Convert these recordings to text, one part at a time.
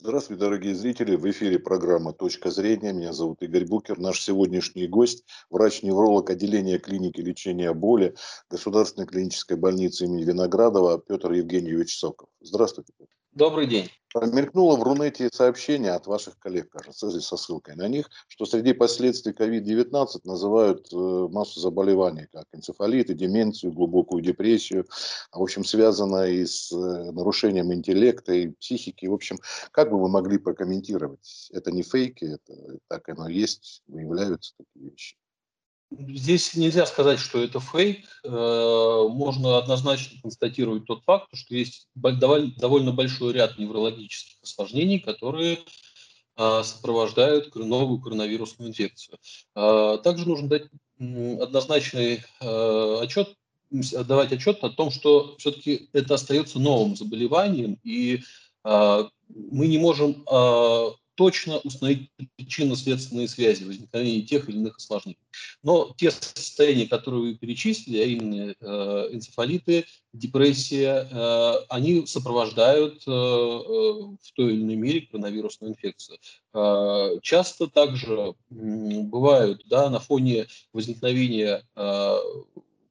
Здравствуйте, дорогие зрители. В эфире программа «Точка зрения». Меня зовут Игорь Букер. Наш сегодняшний гость – врач-невролог отделения клиники лечения боли Государственной клинической больницы имени Виноградова Петр Евгеньевич Соков. Здравствуйте. Добрый день. Промелькнуло в Рунете сообщение от ваших коллег, кажется, со ссылкой на них, что среди последствий COVID-19 называют э, массу заболеваний, как энцефалит, деменцию, глубокую депрессию, а, в общем, связано и с э, нарушением интеллекта и психики. В общем, как бы вы могли прокомментировать? Это не фейки, это так оно есть, выявляются такие вещи. Здесь нельзя сказать, что это фейк. Э, можно однозначно констатировать тот факт, что есть довольно большой ряд неврологических осложнений, которые э, сопровождают новую коронавирусную инфекцию. Э, также нужно дать однозначный отчет, давать отчет о том, что все-таки это остается новым заболеванием, и мы не можем точно установить причинно-следственные связи возникновения тех или иных осложнений. Но те состояния, которые вы перечислили, а именно э, энцефалиты, депрессия, э, они сопровождают э, в той или иной мере коронавирусную инфекцию. Часто также бывают да, на фоне возникновения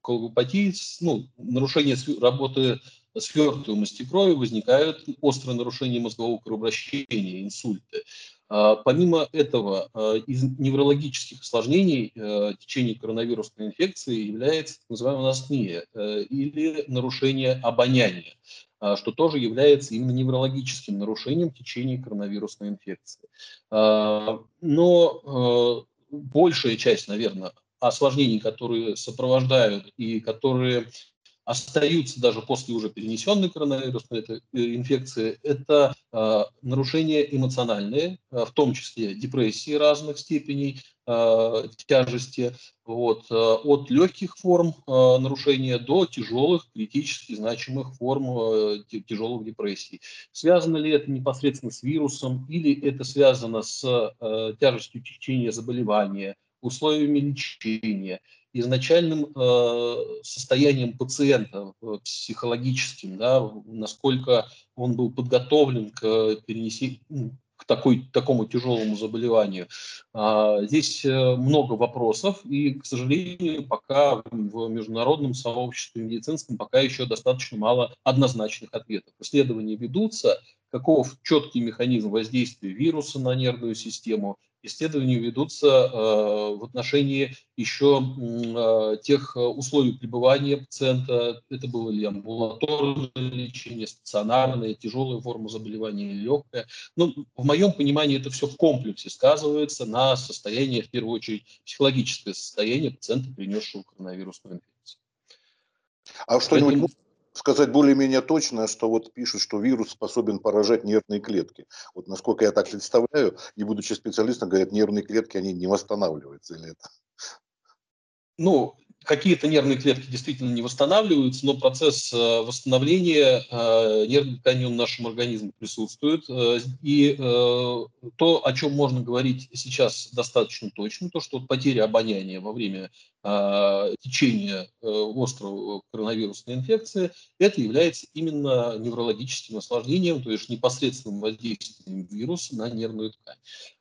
колопатии, ну, нарушения работы свертываемости крови возникают острые нарушения мозгового кровообращения, инсульты. А, помимо этого, а, из неврологических осложнений а, течения коронавирусной инфекции является так называемая астмия или нарушение обоняния, что тоже является именно неврологическим нарушением течения коронавирусной инфекции. Но большая часть, наверное, осложнений, которые сопровождают и которые остаются даже после уже перенесенной коронавирусной э, инфекции, это э, нарушения эмоциональные, э, в том числе депрессии разных степеней э, тяжести, вот, от легких форм э, нарушения до тяжелых, критически значимых форм э, тяжелых депрессий. Связано ли это непосредственно с вирусом или это связано с э, тяжестью течения заболевания, условиями лечения – изначальным э, состоянием пациента э, психологическим, да, насколько он был подготовлен к перенесению ну, к такой, такому тяжелому заболеванию. А, здесь э, много вопросов, и, к сожалению, пока в международном сообществе медицинском пока еще достаточно мало однозначных ответов. Исследования ведутся, каков четкий механизм воздействия вируса на нервную систему, исследования ведутся э, в отношении еще э, тех условий пребывания пациента. Это было ли амбулаторное лечение, стационарное, тяжелая форма заболевания или легкая. Но в моем понимании это все в комплексе сказывается на состоянии, в первую очередь, психологическое состояние пациента, принесшего коронавирусную инфекцию. А что-нибудь сказать более-менее точно, что вот пишут, что вирус способен поражать нервные клетки. Вот насколько я так представляю, не будучи специалистом, говорят, нервные клетки, они не восстанавливаются или это? Ну, какие-то нервные клетки действительно не восстанавливаются, но процесс э, восстановления э, нервной ткани в нашем организме присутствует. Э, и то, о чем можно говорить сейчас достаточно точно, то, что потеря обоняния во время течения острого коронавирусной инфекции, это является именно неврологическим осложнением, то есть непосредственным воздействием вируса на нервную ткань.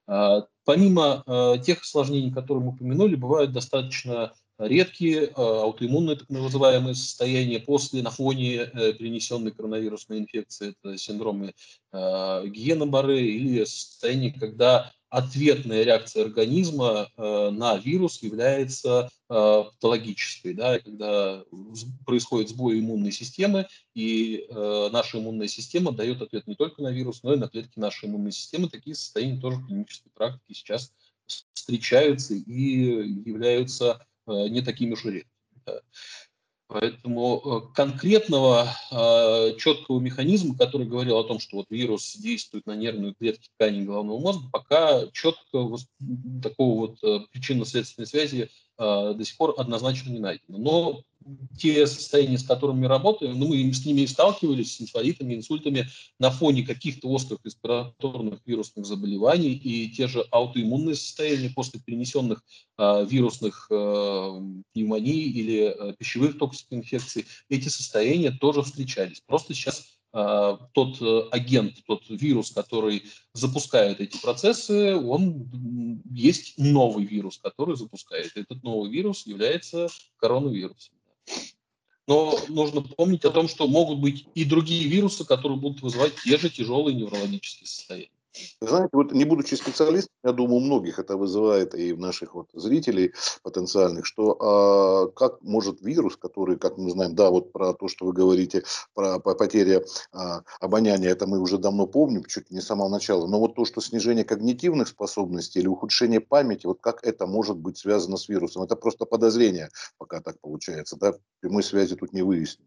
Помимо тех осложнений, которые мы упомянули, бывают достаточно редкие э, аутоиммунные так называемые состояния после на фоне э, перенесенной коронавирусной инфекции, это синдромы Гиена-Барре или состояние, когда ответная реакция организма на вирус является патологической, да, когда происходит сбой иммунной системы, и наша иммунная система дает ответ не только на вирус, но и на клетки нашей иммунной системы. Такие состояния тоже в клинической практике сейчас встречаются и являются Э, не такими уж редкими. Поэтому э, конкретного э, четкого механизма, который говорил о том, что вот вирус действует на нервную клетки ткани головного мозга, пока четкого такого вот причинно-следственной связи до сих пор однозначно не найдено. Но те состояния, с которыми мы работаем, ну, мы с ними и сталкивались, с инфаритами, инсультами, на фоне каких-то острых респираторных вирусных заболеваний и те же аутоиммунные состояния после перенесенных э, вирусных э, пневмоний или э, пищевых токсикоинфекций, эти состояния тоже встречались. Просто сейчас тот агент, тот вирус, который запускает эти процессы, он есть новый вирус, который запускает. Этот новый вирус является коронавирусом. Но нужно помнить о том, что могут быть и другие вирусы, которые будут вызывать те же тяжелые неврологические состояния. Знаете, вот не будучи специалистом, я думаю, у многих это вызывает и в наших вот зрителей потенциальных, что а, как может вирус, который, как мы знаем, да, вот про то, что вы говорите, про, потеря а, обоняния, это мы уже давно помним, чуть не с самого начала, но вот то, что снижение когнитивных способностей или ухудшение памяти, вот как это может быть связано с вирусом, это просто подозрение, пока так получается, да, прямой связи тут не выясним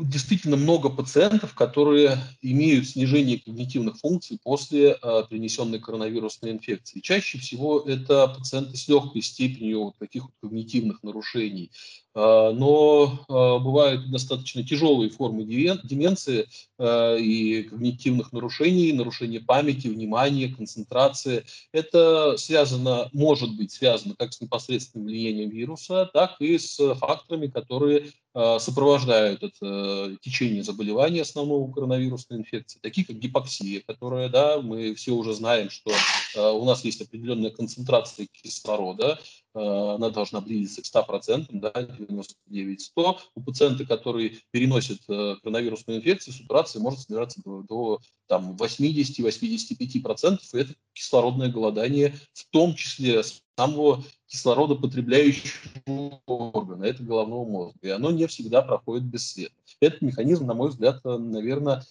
действительно много пациентов, которые имеют снижение когнитивных функций после э, перенесенной коронавирусной инфекции. Чаще всего это пациенты с легкой степенью вот таких вот когнитивных нарушений. Э, но э, бывают достаточно тяжелые формы деменции и когнитивных нарушений, нарушения памяти, внимания, концентрации. Это связано, может быть связано как с непосредственным влиянием вируса, так и с факторами, которые сопровождают это течение заболевания основного коронавирусной инфекции, такие как гипоксия, которая, да, мы все уже знаем, что э, у нас есть определенная концентрация кислорода, э, она должна близиться к 100%, да, 99-100. У пациента, который переносит коронавирусную инфекцию, сатурация может снижаться до, до там, 80-85%, и это кислородное голодание, в том числе самого кислородопотребляющего органа, это головного мозга. И оно не всегда проходит бесследно. Этот механизм, на мой взгляд, наверное,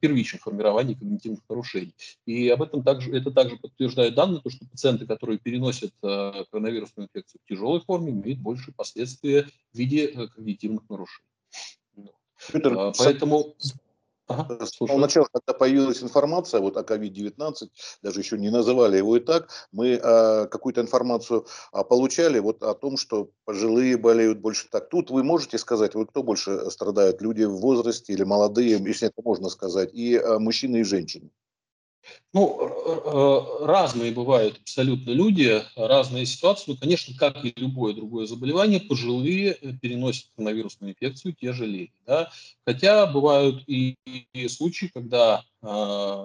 первичен в формировании когнитивных нарушений. И об этом также, это также подтверждают данные, то, что пациенты, которые переносят э, коронавирусную инфекцию в тяжелой форме, имеют большие последствия в виде э, когнитивных нарушений. Петр, Поэтому... Ага, самого начала, когда появилась информация вот о COVID-19, даже еще не называли его и так, мы э, какую-то информацию э, получали вот о том, что пожилые болеют больше так. Тут вы можете сказать, вы кто больше страдают, люди в возрасте или молодые, если это можно сказать, и э, мужчины и женщины? Ну, разные бывают абсолютно люди, разные ситуации. Ну, конечно, как и любое другое заболевание, пожилые э, переносят коронавирусную инфекцию тяжелее. Да? Хотя бывают и, случаи, когда э,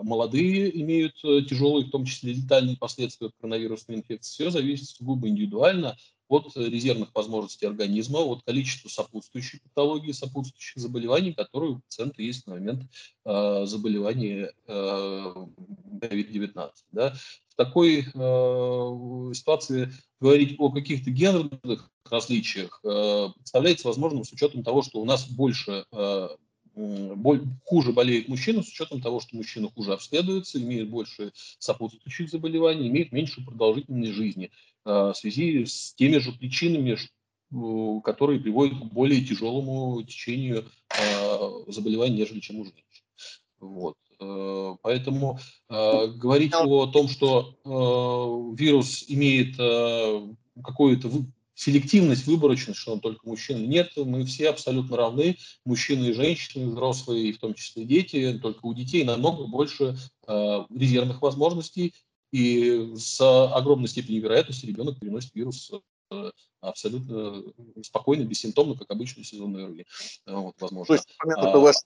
молодые имеют э, тяжелые, в том числе летальные последствия коронавирусной инфекции. Все зависит сугубо индивидуально от резервных возможностей организма, от количества сопутствующей патологии, сопутствующих заболеваний, которые у пациента есть на момент э, заболевания э, COVID-19. Да. В такой э, ситуации говорить о каких-то гендерных различиях э, представляется возможным с учетом того, что у нас больше э, хуже болеют мужчины, с учетом того, что мужчины хуже обследуются, имеют больше сопутствующих заболеваний, имеют меньшую продолжительность жизни. Э, в связи с теми же причинами, которые приводят к более тяжелому течению э, заболеваний, нежели чем у женщин. Вот. Э, поэтому говорить о том, что вирус имеет какую-то селективность, выборочность, что он только мужчины, нет, мы все абсолютно равны, мужчины и женщины, взрослые, и в том числе дети, только у детей намного больше резервных возможностей, и с огромной степенью вероятности ребенок переносит вирус э, абсолютно спокойно, бессимптомно, как обычную сезонную РВИ. Вот, возможно. То есть, а, ваш,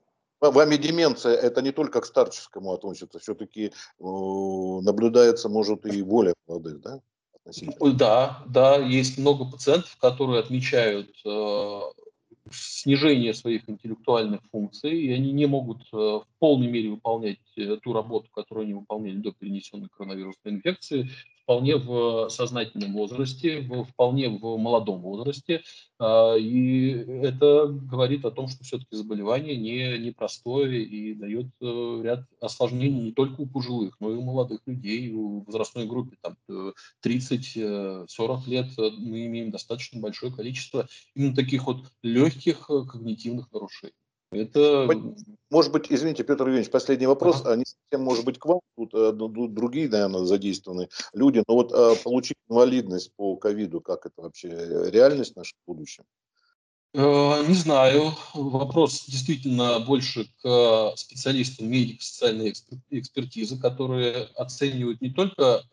вами деменция, это не только к старческому относится, все-таки наблюдается, может, и более молодых, да? Да, да, есть много пациентов, которые отмечают э, снижение своих интеллектуальных функций, и они не могут э, в полной мере выполнять э, ту работу, которую они выполняли до перенесенной коронавирусной инфекции, вполне в сознательном возрасте, в, вполне в молодом возрасте. А, и это говорит о том, что все-таки заболевание не, непростое и дает э, ряд осложнений не только у пожилых, но и у молодых людей, в возрастной группе там, 30-40 э, лет мы имеем достаточно большое количество именно таких вот легких э, когнитивных нарушений. Это... Может быть, извините, Петр Евгеньевич, последний вопрос. Ага. Не совсем, может быть, к вам. Тут э, другие, наверное, задействованы люди. Но вот э, получить инвалидность по ковиду, как это вообще реальность наша в будущем? Э, не знаю. Вопрос действительно больше к специалистам медико-социальной экспертизы, которые оценивают не только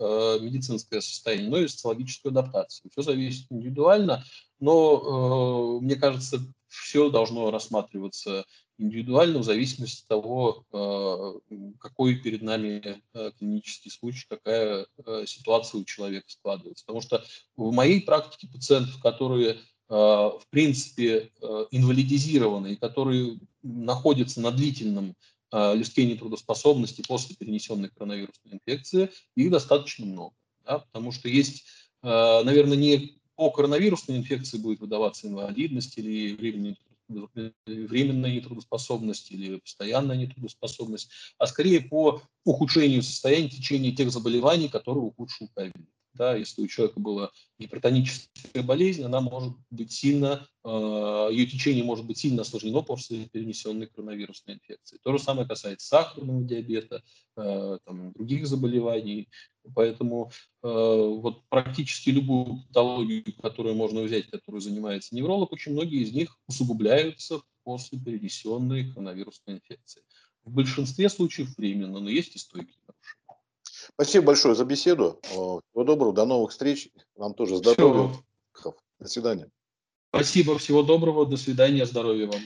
медицинское состояние, но и социологическую адаптацию. Все зависит индивидуально, но, мне кажется, все должно рассматриваться индивидуально в зависимости от того, э, какой перед нами э, клинический случай, какая ситуация у человека складывается. Потому что в моей практике пациентов, которые в принципе инвалидизированы и которые находятся на длительном листке нетрудоспособности после перенесенной коронавирусной инфекции, их достаточно много. Да, потому что есть, наверное, не по коронавирусной инфекции будет выдаваться инвалидность или временная, временная нетрудоспособность или постоянная нетрудоспособность, а скорее по ухудшению состояния в течение тех заболеваний, которые ухудшил ковид. Да, если у человека была гипертоническая болезнь, она может быть сильно, э, ее течение может быть сильно осложнено после перенесенной коронавирусной инфекции. То же самое касается сахарного диабета, э, там, других заболеваний. Поэтому э, вот практически любую патологию, которую можно взять, которую занимается невролог, очень многие из них усугубляются после перенесенной коронавирусной инфекции. В большинстве случаев временно, но есть и стойкие. Спасибо большое за беседу. Всего доброго, до новых встреч. Вам тоже здоровья. Все. До свидания. Спасибо, всего доброго, до свидания, здоровья вам.